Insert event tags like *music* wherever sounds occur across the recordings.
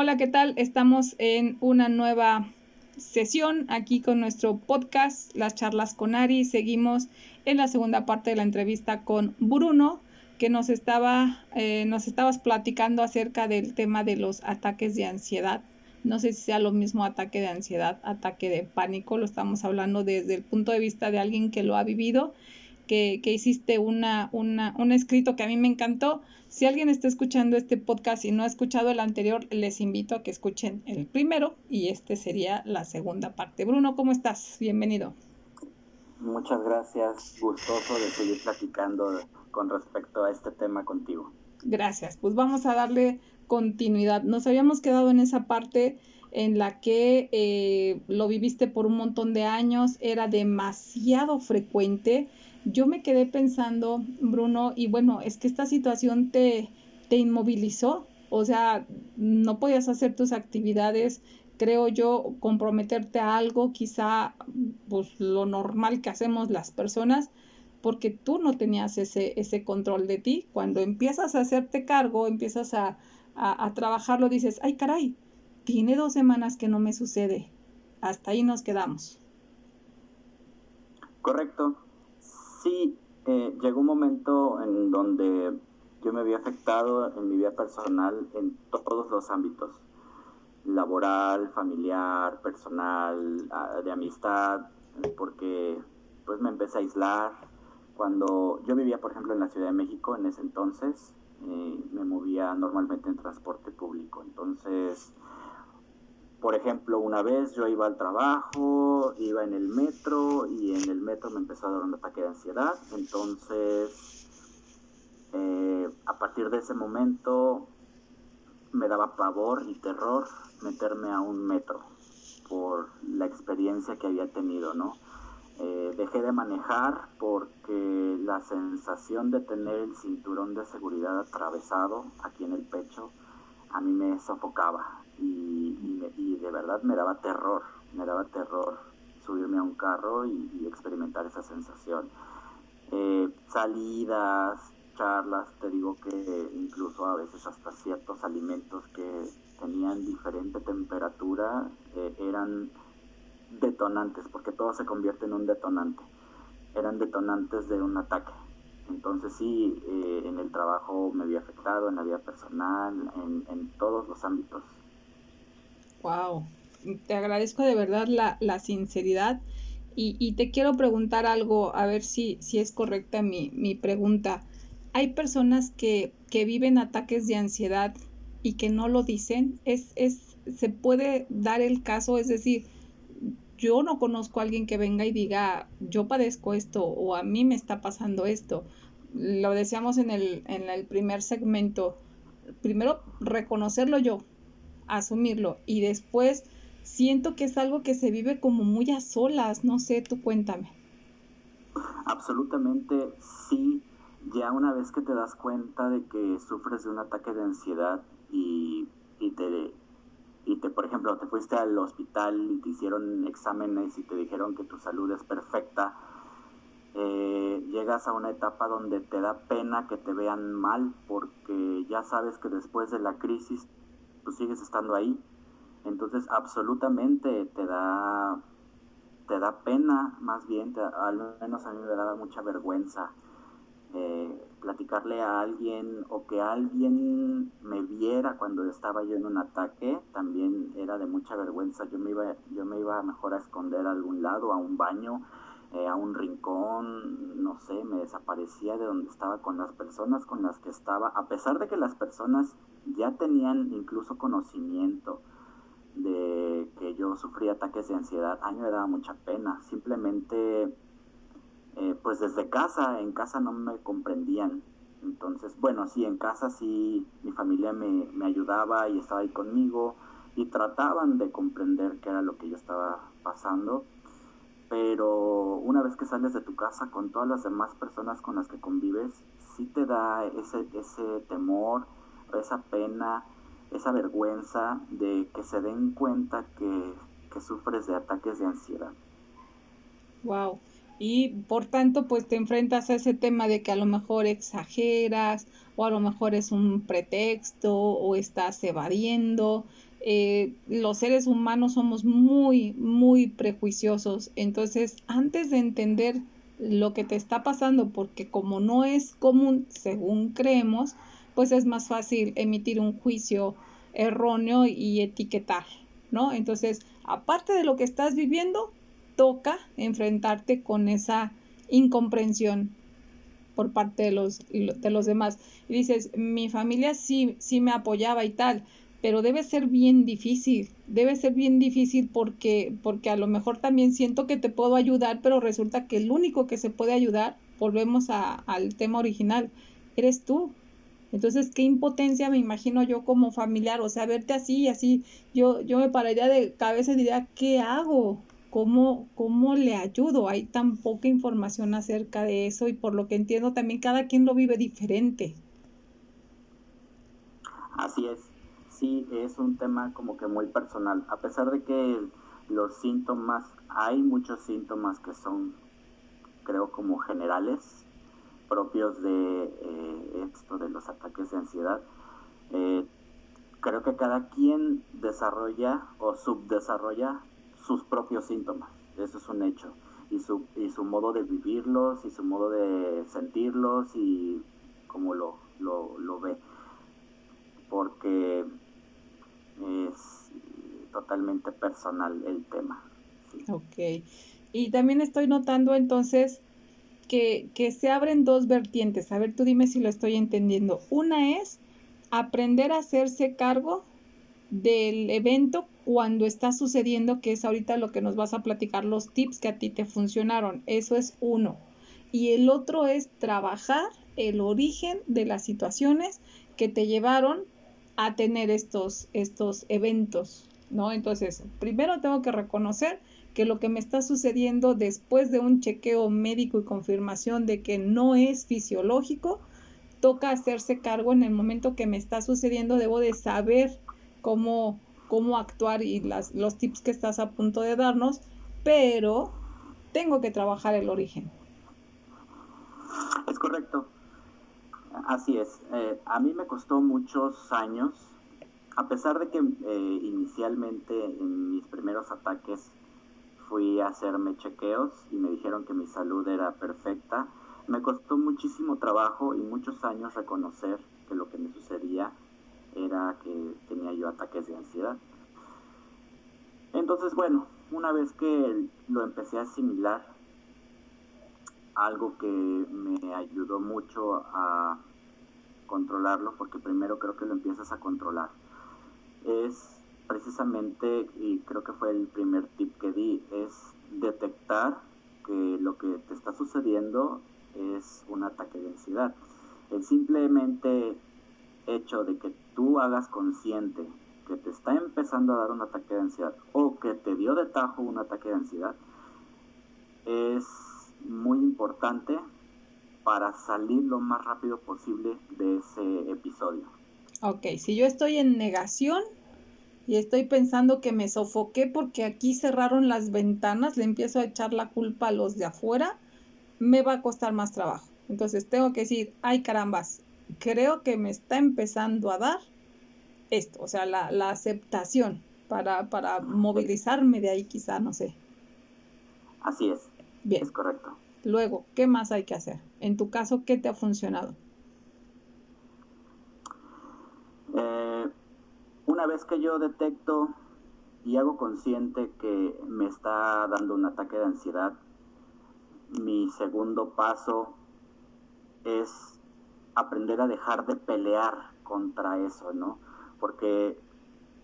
Hola, ¿qué tal? Estamos en una nueva sesión aquí con nuestro podcast, las charlas con Ari. Seguimos en la segunda parte de la entrevista con Bruno, que nos estaba, eh, nos estabas platicando acerca del tema de los ataques de ansiedad. No sé si sea lo mismo ataque de ansiedad, ataque de pánico. Lo estamos hablando desde el punto de vista de alguien que lo ha vivido que, hiciste una, una, un escrito que a mí me encantó. Si alguien está escuchando este podcast y no ha escuchado el anterior, les invito a que escuchen el primero y este sería la segunda parte. Bruno, ¿cómo estás? Bienvenido. Muchas gracias, gustoso de seguir platicando con respecto a este tema contigo. Gracias, pues vamos a darle continuidad. Nos habíamos quedado en esa parte en la que eh, lo viviste por un montón de años, era demasiado frecuente yo me quedé pensando, Bruno, y bueno, es que esta situación te, te inmovilizó, o sea, no podías hacer tus actividades, creo yo, comprometerte a algo, quizá pues lo normal que hacemos las personas, porque tú no tenías ese, ese control de ti. Cuando empiezas a hacerte cargo, empiezas a, a, a trabajarlo, dices, ay caray, tiene dos semanas que no me sucede. Hasta ahí nos quedamos. Correcto. Sí, eh, llegó un momento en donde yo me había afectado en mi vida personal en todos los ámbitos, laboral, familiar, personal, de amistad, porque pues me empecé a aislar. Cuando yo vivía, por ejemplo, en la Ciudad de México en ese entonces, eh, me movía normalmente en transporte público. Entonces, por ejemplo, una vez yo iba al trabajo, iba en el metro y en el metro me empezó a dar un ataque de ansiedad. Entonces, eh, a partir de ese momento me daba pavor y terror meterme a un metro por la experiencia que había tenido, ¿no? Eh, dejé de manejar porque la sensación de tener el cinturón de seguridad atravesado aquí en el pecho a mí me sofocaba y, de verdad me daba terror, me daba terror subirme a un carro y, experimentar esa sensación. Eh, salidas, charlas, te digo que incluso a veces hasta ciertos alimentos que tenían diferente temperatura eh, eran detonantes, porque todo se convierte en un detonante. Eran detonantes de un ataque. Entonces sí, eh, en el trabajo me había afectado, en la vida personal, en todos los ámbitos. Wow, te agradezco de verdad la, la sinceridad y, y, te quiero preguntar algo, a ver si, si es correcta mi, mi pregunta. Hay personas que, que viven ataques de ansiedad y que no lo dicen. Es, es, se puede dar el caso, es decir, yo no conozco a alguien que venga y diga, yo padezco esto o a mí me está pasando esto. Lo decíamos en el, en el primer segmento. Primero, reconocerlo yo, asumirlo y después siento que es algo que se vive como muy a solas, no sé, tú cuéntame. Absolutamente sí, ya una vez que te das cuenta de que sufres de un ataque de ansiedad y, y te y te, por ejemplo, te fuiste al hospital y te hicieron exámenes y te dijeron que tu salud es perfecta, eh, llegas a una etapa donde te da pena que te vean mal porque ya sabes que después de la crisis sigues estando ahí. Entonces absolutamente te da, te da pena, más bien, al menos a mí me daba mucha vergüenza eh, platicarle a alguien o que alguien me viera cuando estaba yo en un ataque, también era de mucha vergüenza. Yo me iba, yo me iba mejor a esconder a algún lado, a un baño, eh, a un rincón, no sé, me desaparecía de donde estaba con las personas con las que estaba, a pesar de que las personas ya tenían incluso conocimiento de que yo sufría ataques de ansiedad, a mí me daba mucha pena, simplemente eh, pues desde casa, en casa no me comprendían. Entonces, bueno, sí, en casa sí, mi familia me, me ayudaba y estaba ahí conmigo y trataban de comprender qué era lo que yo estaba pasando, pero una vez que sales de tu casa con todas las demás personas con las que convives, sí te da ese, ese temor, esa pena, esa vergüenza de que se den cuenta que, que sufres de ataques de ansiedad. Wow y por tanto pues te enfrentas a ese tema de que a lo mejor exageras o a lo mejor es un pretexto o estás evadiendo. eh, los seres humanos somos muy, muy prejuiciosos. Entonces, antes de entender lo que te está pasando, porque como no es común, según creemos, pues es más fácil emitir un juicio erróneo y etiquetar, ¿no? Entonces, aparte de lo que estás viviendo, toca enfrentarte con esa incomprensión por parte de los, de los demás. Y dices, mi familia sí, sí me apoyaba y tal, pero debe ser bien difícil, debe ser bien difícil porque, porque a lo mejor también siento que te puedo ayudar, pero resulta que el único que se puede ayudar, volvemos a, al tema original, eres tú. Entonces, qué impotencia me imagino yo como familiar, o sea, verte así y así, yo, yo me pararía de cabeza y diría, ¿qué hago? ¿Cómo, ¿Cómo le ayudo? Hay tan poca información acerca de eso y por lo que entiendo también cada quien lo vive diferente. Así es, sí es un tema como que muy personal. A pesar de que los síntomas, hay muchos síntomas que son, creo, como generales, propios de eh, esto de los ataques de ansiedad. Eh, creo que cada quien desarrolla o subdesarrolla sus propios síntomas, eso es un hecho, y su, y su modo de vivirlos, y su modo de sentirlos, y cómo lo, lo, lo ve, porque es totalmente personal el tema. Ok. Y también estoy notando entonces que, que se abren dos vertientes. A ver, tú dime si lo estoy entendiendo. Una es aprender a hacerse cargo del evento cuando está sucediendo, que es ahorita lo que nos vas a platicar, los tips que a ti te funcionaron. Eso es uno. Y el otro es trabajar el origen de las situaciones que te llevaron a tener estos, estos eventos, ¿no? Entonces, primero tengo que reconocer que lo que me está sucediendo después de un chequeo médico y confirmación de que no es fisiológico, toca hacerse cargo en el momento que me está sucediendo, debo de saber cómo, cómo actuar y las, los tips que estás a punto de darnos, pero tengo que trabajar el origen. Es correcto. Así es. Eh, a mí me costó muchos años, a pesar de que eh, inicialmente en mis primeros ataques fui a hacerme chequeos y me dijeron que mi salud era perfecta, me costó muchísimo trabajo y muchos años reconocer que lo que me sucedía era que tenía yo ataques de ansiedad. Entonces, bueno, una vez que lo empecé a asimilar, algo que me ayudó mucho a controlarlo, porque primero creo que lo empiezas a controlar, es precisamente, y creo que fue el primer tip que di, es detectar que lo que te está sucediendo es un ataque de ansiedad. El simplemente hecho de que tú hagas consciente que te está empezando a dar un ataque de ansiedad o que te dio de tajo un ataque de ansiedad es muy importante para salir lo más rápido posible de ese episodio. Ok, si yo estoy en negación y estoy pensando que me sofoqué porque aquí cerraron las ventanas, le empiezo a echar la culpa a los de afuera, me va a costar más trabajo. Entonces tengo que decir, ay carambas, creo que me está empezando a dar esto, o sea, la, la aceptación para, para movilizarme de ahí quizá, no sé. Así es. Bien. Es correcto. Luego, ¿qué más hay que hacer? En tu caso, ¿qué te ha funcionado? Una vez que yo detecto y hago consciente que me está dando un ataque de ansiedad, mi segundo paso es aprender a dejar de pelear contra eso, ¿no? Porque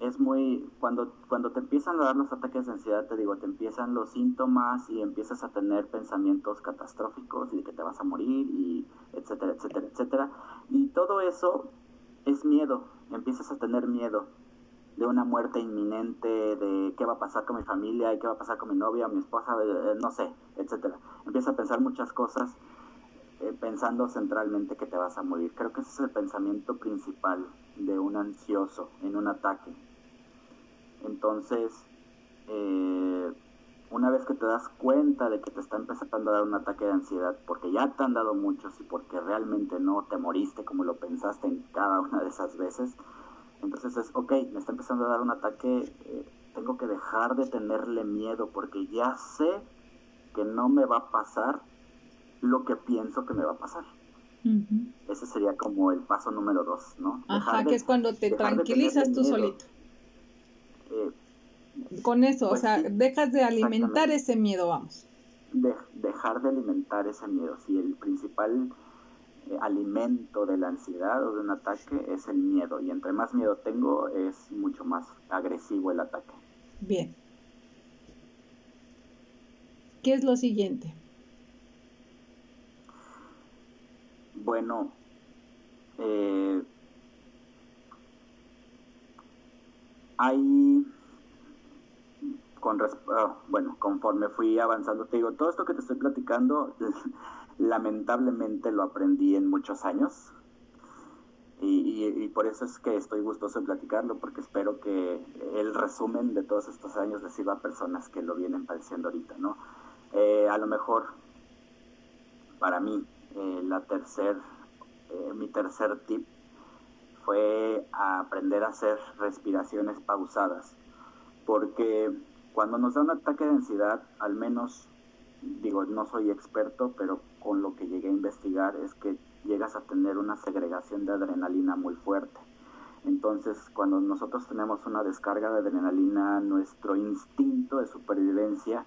es muy, cuando, cuando te empiezan a dar los ataques de ansiedad, te digo, te empiezan los síntomas y empiezas a tener pensamientos catastróficos y de que te vas a morir y etcétera, etcétera, etcétera. Y todo eso es miedo, empiezas a tener miedo de una muerte inminente, de qué va a pasar con mi familia, y qué va a pasar con mi novia, mi esposa, eh, no sé, etcétera. Empiezas a pensar muchas cosas eh, pensando centralmente que te vas a morir. Creo que ese es el pensamiento principal de un ansioso en un ataque. Entonces, eh, una vez que te das cuenta de que te está empezando a dar un ataque de ansiedad, porque ya te han dado muchos y porque realmente no te moriste como lo pensaste en cada una de esas veces, Entonces es, ok, me está empezando a dar un ataque, eh, tengo que dejar de tenerle miedo porque ya sé que no me va a pasar lo que pienso que me va a pasar. Ese sería como el paso número dos, ¿no? Ajá, que es cuando te tranquilizas tú solito. Eh, Con eso, o pues sea, dejas de alimentar ese miedo, vamos. dejar de alimentar ese miedo. Si el principal eh, alimento de la ansiedad o de un ataque es el miedo. Y entre más miedo tengo, es mucho más agresivo el ataque. Bien. ¿Qué es lo siguiente? Bueno, eh, hay con ah, bueno, conforme fui avanzando, te digo, todo esto que te estoy platicando, *laughs* lamentablemente lo aprendí en muchos años. Y, por eso es que estoy gustoso de platicarlo, porque espero que el resumen de todos estos años les sirva a personas que lo vienen padeciendo ahorita, ¿no? Eh, a lo mejor, para mí, eh, la tercer, eh, mi tercer tip fue aprender a hacer respiraciones pausadas, porque cuando nos da un ataque de ansiedad, al menos, digo, no soy experto, pero con lo que llegué a investigar es que llegas a tener una segregación de adrenalina muy fuerte. Entonces, cuando nosotros tenemos una descarga de adrenalina, nuestro instinto de supervivencia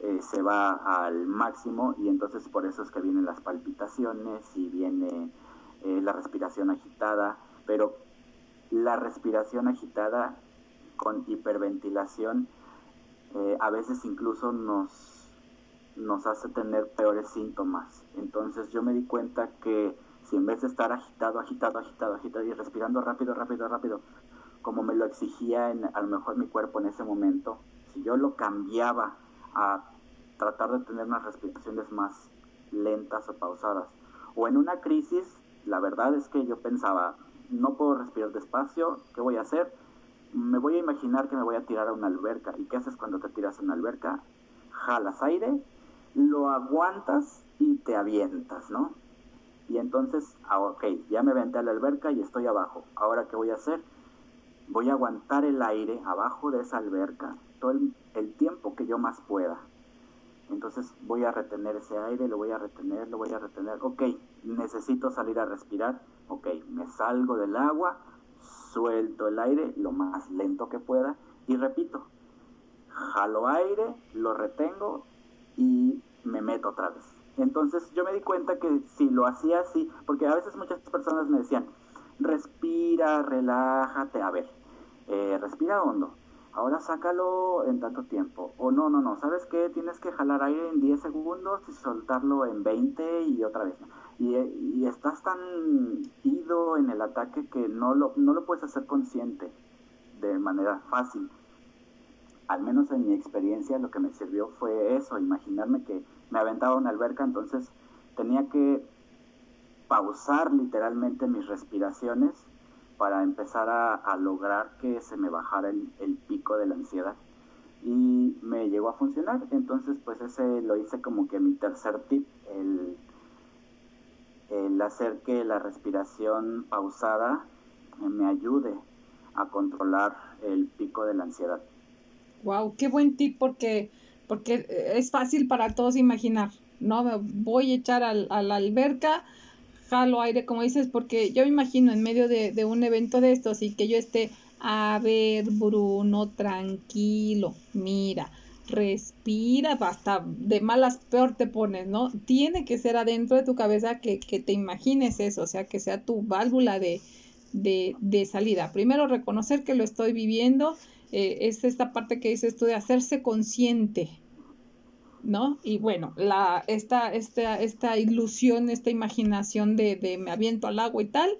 eh, se va al máximo y entonces por eso es que vienen las palpitaciones y viene eh, la respiración agitada, pero la respiración agitada con hiperventilación eh, a veces incluso nos, nos hace tener peores síntomas. Entonces yo me di cuenta que si en vez de estar agitado, agitado, agitado, agitado y respirando rápido, rápido, rápido, como me lo exigía en, a lo mejor mi cuerpo en ese momento, si yo lo cambiaba a tratar de tener unas respiraciones más lentas o pausadas. O en una crisis, la verdad es que yo pensaba, no puedo respirar despacio, ¿qué voy a hacer? Me voy a imaginar que me voy a tirar a una alberca. ¿Y qué haces cuando te tiras a una alberca? Jalas aire, lo aguantas y te avientas, ¿no? Y entonces, ah, ok, ya me aventé a la alberca y estoy abajo. Ahora, ¿qué voy a hacer? Voy a aguantar el aire abajo de esa alberca todo el tiempo que yo más pueda entonces voy a retener ese aire, lo voy a retener, lo voy a retener. Ok, necesito salir a respirar. Ok, me salgo del agua, suelto el aire lo más lento que pueda y repito. Jalo aire, lo retengo y me meto otra vez. Entonces yo me di cuenta que si lo hacía así, porque a veces muchas personas me decían, respira, relájate, a ver, eh, respira hondo, ahora sácalo en tanto tiempo. O no, no, no, ¿sabes qué? Tienes que jalar aire en 10 segundos y soltarlo en 20 y otra vez. Y, estás tan ido en el ataque que no lo, no lo puedes hacer consciente de manera fácil. Al menos en mi experiencia lo que me sirvió fue eso, imaginarme que me aventaba una alberca, entonces tenía que pausar literalmente mis respiraciones para empezar a, lograr que se me bajara el, pico de la ansiedad. Y me llegó a funcionar, entonces pues ese lo hice como que mi tercer tip, el, el hacer que la respiración pausada me ayude a controlar el pico de la ansiedad. Wow, qué buen tip porque porque es fácil para todos imaginar, ¿no? Voy a echar a la alberca, jalo aire, como dices, porque yo me imagino en medio de, un evento de estos y que yo esté, a ver, Bruno, tranquilo, mira, respira, hasta de malas peor te pones, ¿no? Tiene que ser adentro de tu cabeza que, que te imagines eso, o sea, que sea tu válvula de, de, de salida. Primero, reconocer que lo estoy viviendo, eh, es esta parte que dices tú de hacerse consciente, ¿no? Y bueno, la, esta, esta, esta ilusión, esta imaginación de, de me aviento al agua y tal,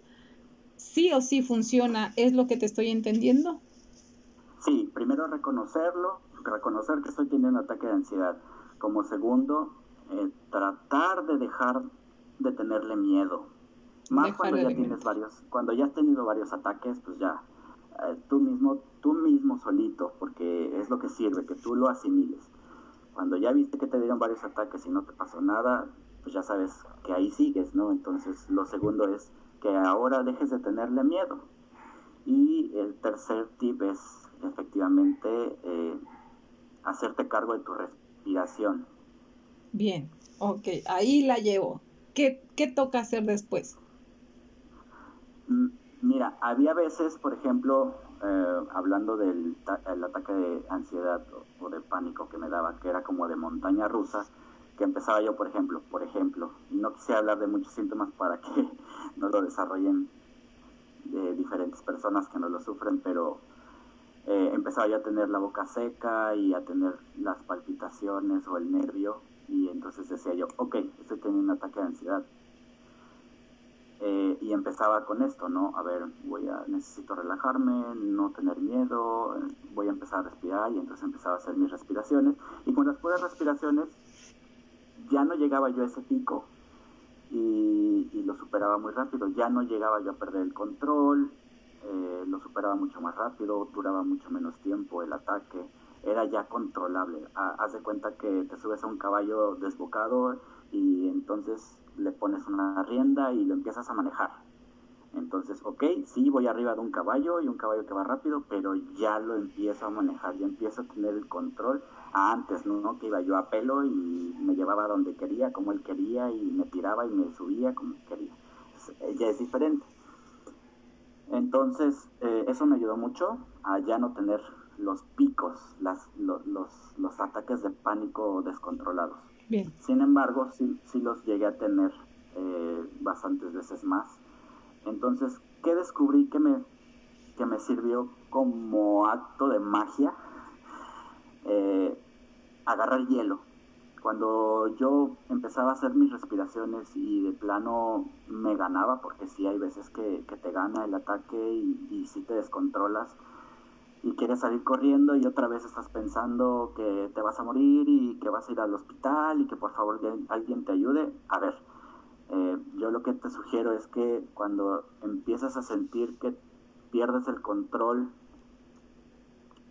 sí o sí funciona, ¿es lo que te estoy entendiendo? Sí, primero reconocerlo, reconocer que estoy teniendo un ataque de ansiedad. Como segundo, eh, tratar de dejar de tenerle miedo. Más cuando ya tienes varios, cuando ya has tenido varios ataques, pues ya, eh, tú mismo, tú mismo solito, porque es lo que sirve, que tú lo asimiles cuando ya viste que te dieron varios ataques y no te pasó nada, pues ya sabes que ahí sigues, ¿no? Entonces lo segundo es que ahora dejes de tenerle miedo. Y el tercer tip es efectivamente eh, hacerte cargo de tu respiración. Bien, ok, ahí la llevo. ¿Qué, qué toca hacer después? Mm, mira, había veces, por ejemplo, eh, hablando del el ataque de ansiedad o, de pánico que me daba, que era como de montaña rusa, que empezaba yo, por ejemplo, por ejemplo, no quise hablar de muchos síntomas para que *laughs* no lo desarrollen de diferentes personas que no lo sufren, pero eh, empezaba yo a tener la boca seca y a tener las palpitaciones o el nervio y entonces decía yo, ok, estoy teniendo un ataque de ansiedad. Eh, y empezaba con esto, ¿no? A ver, voy a, necesito relajarme, no tener miedo, voy a empezar a respirar y entonces empezaba a hacer mis respiraciones. Y con las puras respiraciones ya no llegaba yo a ese pico y lo superaba muy rápido, ya no llegaba yo a perder el control, eh, lo superaba mucho más rápido, duraba mucho menos tiempo el ataque, era ya controlable. haz de cuenta que te subes a un caballo desbocado y entonces le pones una rienda y lo empiezas a manejar. Entonces, ok, sí, voy arriba de un caballo y un caballo que va rápido, pero ya lo empiezo a manejar, ya empiezo a tener el control. Antes, ¿no? Que iba yo a pelo y me llevaba donde quería, como él quería, y me tiraba y me subía como quería. Ya es diferente. Entonces, eh, eso me ayudó mucho a ya no tener los picos, las, los, los, ataques de pánico descontrolados. Bien. Sin embargo, sí, sí los llegué a tener eh, bastantes veces más. Entonces, ¿qué descubrí que me, que me sirvió como acto de magia? Eh, agarrar hielo cuando yo empezaba a hacer mis respiraciones y de plano me ganaba, porque sí hay veces que, te gana el ataque y, y sí te descontrolas y quieres salir corriendo y otra vez estás pensando que te vas a morir y que vas a ir al hospital y que por favor alguien te ayude. A ver, eh, yo lo que te sugiero es que cuando empiezas a sentir que pierdes el control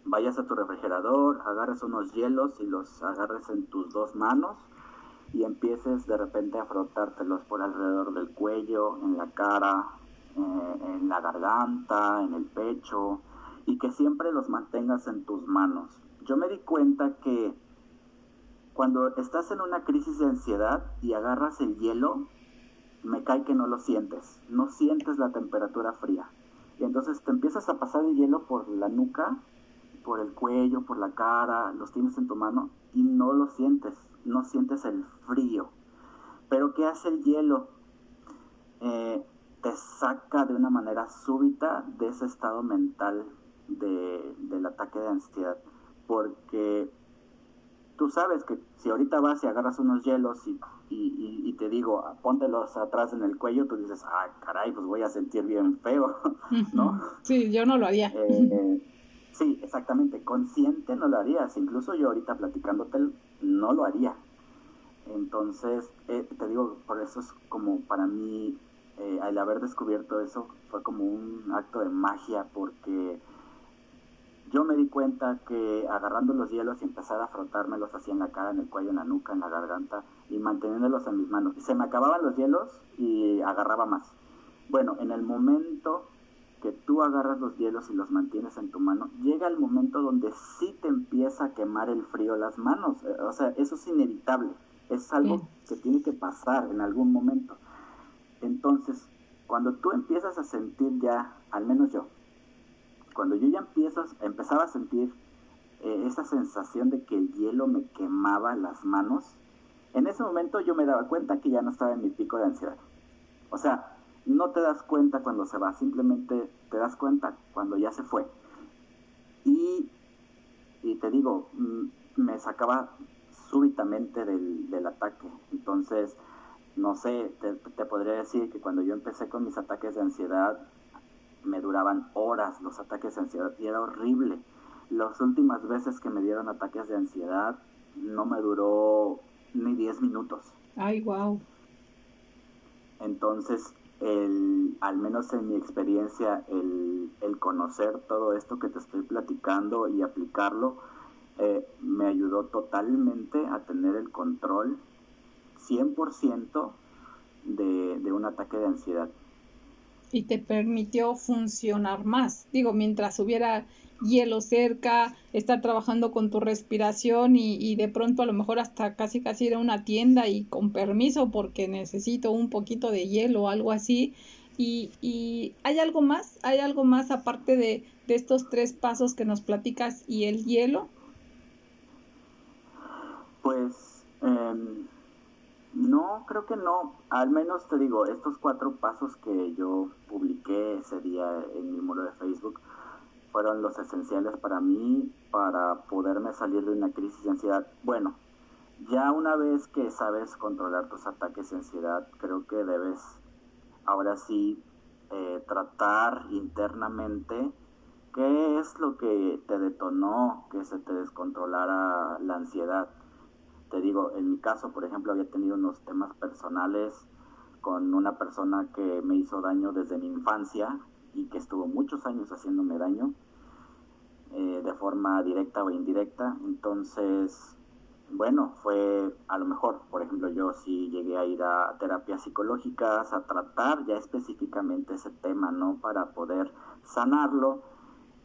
vayas a tu refrigerador, agarres unos hielos y los agarres en tus dos manos y empieces de repente a frotártelos por alrededor del cuello, en la cara, eh, en la garganta, en el pecho y que siempre los mantengas en tus manos. Yo me di cuenta que cuando estás en una crisis de ansiedad y agarras el hielo, me cae que no lo sientes, no sientes la temperatura fría. Y entonces te empiezas a pasar el hielo por la nuca por el cuello, por la cara, los tienes en tu mano y no lo sientes, no sientes el frío. Pero ¿qué hace el hielo? Eh, te saca de una manera súbita de ese estado mental del ataque de ansiedad. Porque tú sabes que si ahorita vas y agarras unos hielos y, y, te digo, póntelos atrás en el cuello, tú dices, ah, caray, pues voy a sentir bien feo, *laughs* ¿no? Sí, yo no lo haría. Eh, Sí, exactamente. Consciente no lo harías. Incluso yo ahorita platicándote no lo haría. Entonces, eh, te digo, por eso es como para mí, eh, al haber descubierto eso, fue como un acto de magia porque yo me di cuenta que agarrando los hielos y empezar a frotármelos así en la cara, en el cuello, en la nuca, en la garganta y manteniéndolos en mis manos. Se me acababan los hielos y agarraba más. Bueno, en el momento que tú agarras los hielos y los mantienes en tu mano, llega el momento donde sí te empieza a quemar el frío las manos. Eh, o sea, eso es inevitable. Es algo que tiene que pasar en algún momento. Entonces, cuando tú empiezas a sentir ya, al menos yo, cuando yo ya empiezo, empezaba a sentir eh, esa sensación de que el hielo me quemaba las manos, en ese momento yo me daba cuenta que ya no estaba en mi pico de ansiedad. O sea, no te das cuenta cuando se va, simplemente te das cuenta cuando ya se fue. Y, y te digo, mm, me sacaba súbitamente del, del ataque. Entonces, no sé, te, te, podría decir que cuando yo empecé con mis ataques de ansiedad, me duraban horas los ataques de ansiedad y era horrible. Las últimas veces que me dieron ataques de ansiedad no me duró ni 10 minutos. Ay, wow. Entonces, el, al menos en mi experiencia, el, el, conocer todo esto que te estoy platicando y aplicarlo, eh, me ayudó totalmente a tener el control 100% de, de un ataque de ansiedad. Y te permitió funcionar más. Digo, mientras hubiera hielo cerca, estar trabajando con tu respiración y, y, de pronto a lo mejor hasta casi casi ir a una tienda y con permiso porque necesito un poquito de hielo o algo así. Y, y hay algo más, hay algo más aparte de, de estos tres pasos que nos platicas y el hielo. Pues eh, no, creo que no. Al menos te digo, estos cuatro pasos que yo publiqué ese día en mi muro de Facebook fueron los esenciales para mí para poderme salir de una crisis de ansiedad. Bueno, ya una vez que sabes controlar tus ataques de ansiedad, creo que debes ahora sí eh, tratar internamente qué es lo que te detonó que se te descontrolara la ansiedad te digo, en mi caso, por ejemplo, había tenido unos temas personales con una persona que me hizo daño desde mi infancia y que estuvo muchos años haciéndome daño eh, de forma directa o indirecta. Entonces, bueno, fue a lo mejor, por ejemplo, yo sí llegué a ir a terapias psicológicas, a tratar ya específicamente ese tema, ¿no? Para poder sanarlo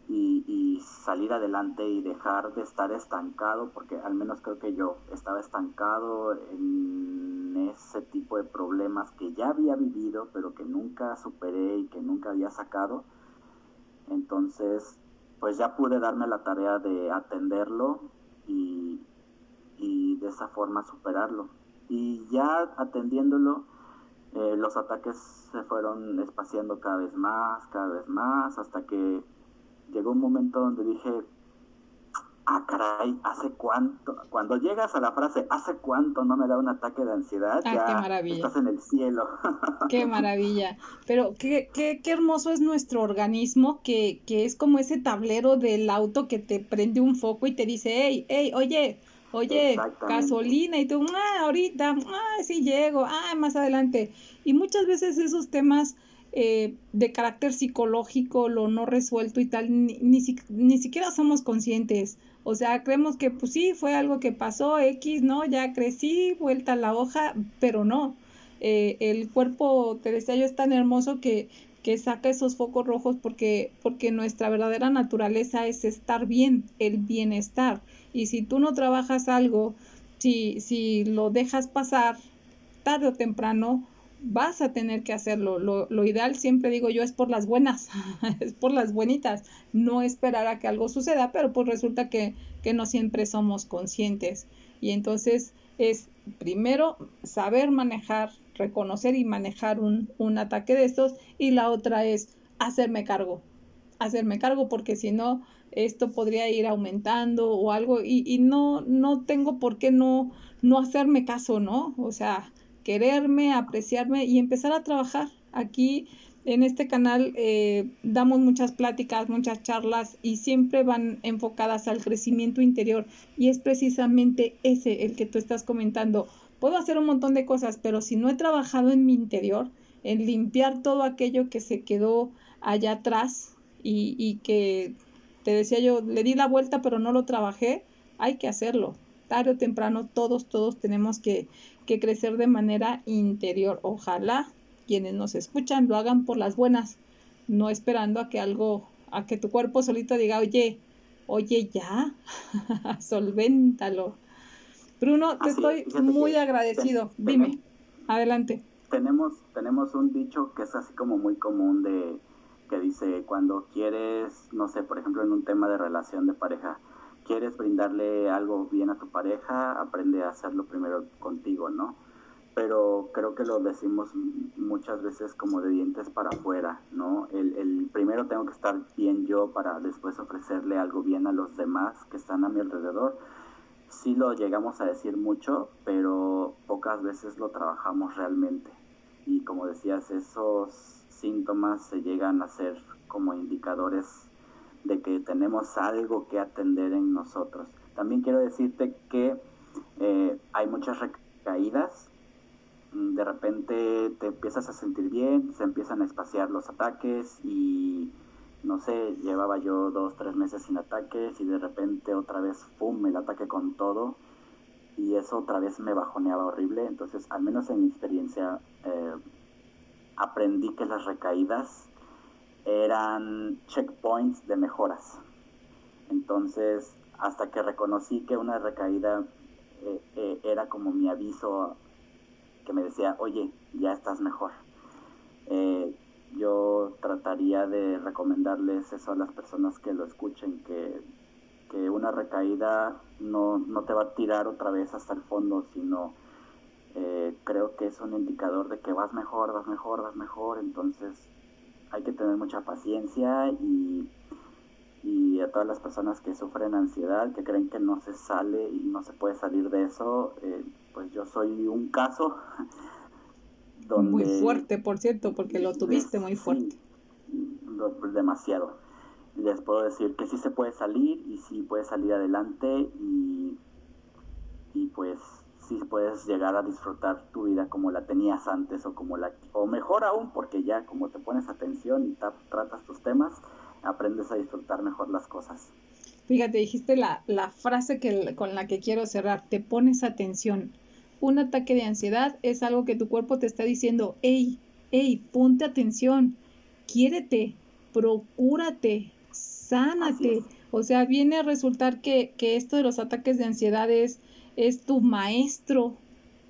y, salir adelante y dejar de estar estancado, porque al menos creo que yo estaba estancado en ese tipo de problemas que ya había vivido, pero que nunca superé y que nunca había sacado. Entonces, pues ya pude darme la tarea de atenderlo y, y de esa forma superarlo. Y ya atendiéndolo, eh, los ataques se fueron espaciando cada vez más, cada vez más, hasta que llegó un momento donde dije, ah, caray, ¿hace cuánto? Cuando llegas a la frase, ¿hace cuánto no me da un ataque de ansiedad? Ah, ya qué maravilla. estás en el cielo. *laughs* Qué maravilla. Pero qué, qué, qué hermoso es nuestro organismo, que, que es como ese tablero del auto que te prende un foco y te dice, hey, hey, oye, oye, gasolina, y tú, ah, ahorita, ah, sí llego, ah, más adelante. Y muchas veces esos temas eh, de carácter psicológico, lo no resuelto y tal, ni, ni, ni, siquiera somos conscientes. O sea, creemos que pues sí, fue algo que pasó, X, ¿no? Ya crecí, vuelta a la hoja, pero no. Eh, el cuerpo, te decía yo, es tan hermoso que, que saca esos focos rojos porque, porque nuestra verdadera naturaleza es estar bien, el bienestar. Y si tú no trabajas algo, si, si lo dejas pasar tarde o temprano, vas a tener que hacerlo. Lo, lo, ideal, siempre digo yo, es por las buenas, *laughs* es por las buenitas, no esperar a que algo suceda, pero pues resulta que, que no siempre somos conscientes. Y entonces es primero saber manejar, reconocer y manejar un, un ataque de estos y la otra es hacerme cargo, hacerme cargo porque si no esto podría ir aumentando o algo y, y no, no tengo por qué no, no hacerme caso, ¿no? O sea, quererme, apreciarme y empezar a trabajar. Aquí en este canal eh, damos muchas pláticas, muchas charlas y siempre van enfocadas al crecimiento interior y es precisamente ese el que tú estás comentando. Puedo hacer un montón de cosas, pero si no he trabajado en mi interior, en limpiar todo aquello que se quedó allá atrás y, y que te decía yo, le di la vuelta pero no lo trabajé, hay que hacerlo. Tarde o temprano todos, todos tenemos que, que crecer de manera interior. Ojalá quienes nos escuchan lo hagan por las buenas, no esperando a que algo, a que tu cuerpo solito diga, oye, oye ya, *laughs* solvéntalo. Bruno, te estoy muy agradecido. Dime, adelante. Tenemos, tenemos un dicho que es así como muy común de que dice cuando quieres, no sé, por ejemplo en un tema de relación de pareja, quieres brindarle algo bien a tu pareja, aprende a hacerlo primero contigo, ¿no? Pero creo que lo decimos muchas veces como de dientes para afuera, ¿no? El, primero tengo que estar bien yo para después ofrecerle algo bien a los demás que están a mi alrededor. Sí lo llegamos a decir mucho, pero pocas veces lo trabajamos realmente. Y como decías, esos síntomas se llegan a ser como indicadores de que tenemos algo que atender en nosotros. También quiero decirte que eh, hay muchas recaídas, mm, de repente te empiezas a sentir bien, se empiezan a espaciar los ataques y no sé, llevaba yo dos, tres meses sin ataques y de repente otra vez, ¡pum!, el ataque con todo y eso otra vez me bajoneaba horrible. Entonces, al menos en mi experiencia, eh, aprendí que las recaídas eran checkpoints de mejoras. Entonces, hasta que reconocí que una recaída eh, eh, era como mi aviso que me decía, oye, ya estás mejor. Eh, yo trataría de recomendarles eso a las personas que lo escuchen, que, que una recaída no, no, te va a tirar otra vez hasta el fondo, sino creo que es un indicador de que vas mejor, vas mejor, vas mejor, entonces hay que tener mucha paciencia y, y a todas las personas que sufren ansiedad, que creen que no se sale y no se puede salir de eso, eh, pues yo soy un caso *laughs* donde... Muy fuerte, por cierto, porque lo tuviste muy fuerte. Pues, demasiado. Les puedo decir que sí se puede salir y sí puede salir adelante y, y pues sí puedes llegar a disfrutar tu vida como la tenías antes o como la o mejor aún porque ya como te pones atención y tratas tus temas aprendes a disfrutar mejor las cosas. Fíjate dijiste la, la frase que con la que quiero cerrar te pones atención. Un ataque de ansiedad es algo que tu cuerpo te está diciendo hey hey ponte atención quiérete procúrate sánate o sea viene a resultar que, que esto de los ataques de ansiedad es es tu maestro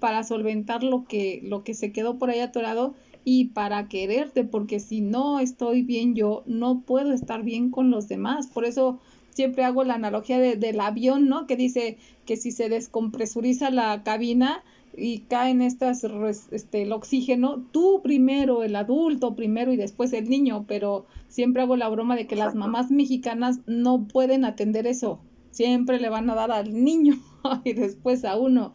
para solventar lo que, lo que se quedó por ahí atorado y para quererte, porque si no estoy bien yo, no puedo estar bien con los demás. Por eso siempre hago la analogía del avión, ¿no? Que dice que si se descompresuriza la cabina y caen estas, este, el oxígeno, tú primero, el adulto primero y después el niño, pero siempre hago la broma de que las mamás mexicanas no pueden atender eso siempre le van a dar al niño *laughs* y después a uno.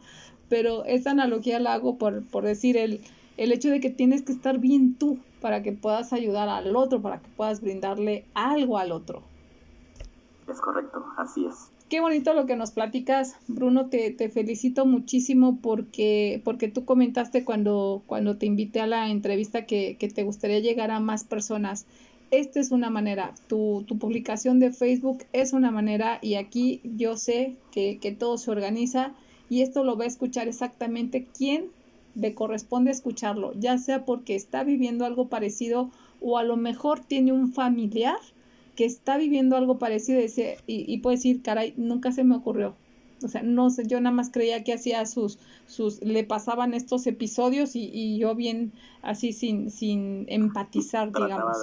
Pero esa analogía la hago por, por decir el, el hecho de que tienes que estar bien tú para que puedas ayudar al otro, para que puedas brindarle algo al otro. Es correcto, así es. Qué bonito lo que nos platicas, Bruno, te, te felicito muchísimo porque, porque tú comentaste cuando, cuando te invité a la entrevista que, que te gustaría llegar a más personas esta es una manera, tu, tu, publicación de Facebook es una manera y aquí yo sé que, que, todo se organiza y esto lo va a escuchar exactamente quien le corresponde escucharlo, ya sea porque está viviendo algo parecido o a lo mejor tiene un familiar que está viviendo algo parecido y, y, puede decir, caray, nunca se me ocurrió. O sea, no sé, yo nada más creía que hacía sus, sus, le pasaban estos episodios y, y yo bien así sin, sin empatizar, digamos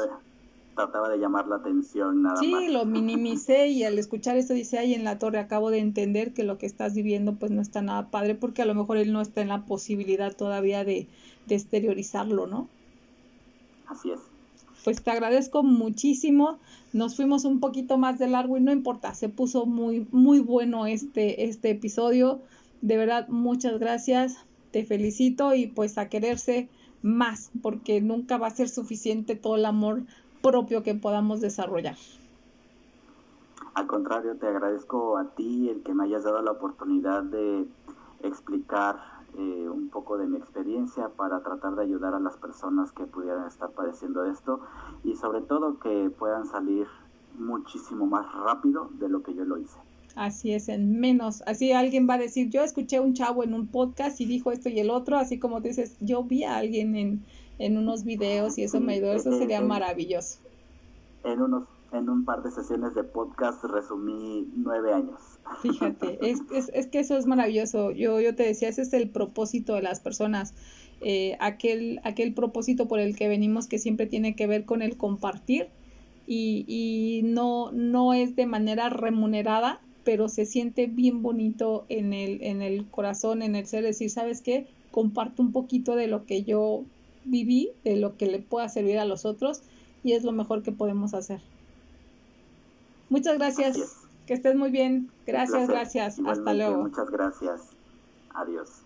trataba de llamar la atención nada sí, lo minimicé y al escuchar esto dice, ay, en la torre acabo de entender que lo que estás viviendo pues no está nada padre porque a lo mejor él no está en la posibilidad todavía de, de exteriorizarlo, ¿no? Así es. Pues te agradezco muchísimo. Nos fuimos un poquito más de largo y no importa, se puso muy, muy bueno este, este episodio. De verdad, muchas gracias. Te felicito y pues a quererse más, porque nunca va a ser suficiente todo el amor propio que podamos desarrollar. Al contrario, te agradezco a ti el que me hayas dado la oportunidad de explicar eh, un poco de mi experiencia para tratar de ayudar a las personas que pudieran estar padeciendo esto y sobre todo que puedan salir muchísimo más rápido de lo que yo lo hice. Así es, en menos. Así alguien va a decir, yo escuché a un chavo en un podcast y dijo esto y el otro, así como dices, yo vi a alguien en, en unos videos y eso me ayudó, eso sería maravilloso. En unos en un par de sesiones de podcast resumí nueve años. Fíjate, *laughs* es, es, es que eso es maravilloso. Yo, yo te decía, ese es el propósito de las personas. Eh, aquel, aquel propósito por el que venimos que siempre tiene que ver con el compartir y, y no, no es de manera remunerada, pero se siente bien bonito en el, en el corazón, en el ser, decir, ¿sabes qué? Comparto un poquito de lo que yo viví, de lo que le pueda servir a los otros y es lo mejor que podemos hacer. Muchas gracias. Que estés muy bien. Gracias, gracias. Hasta luego. Muchas gracias. Adiós.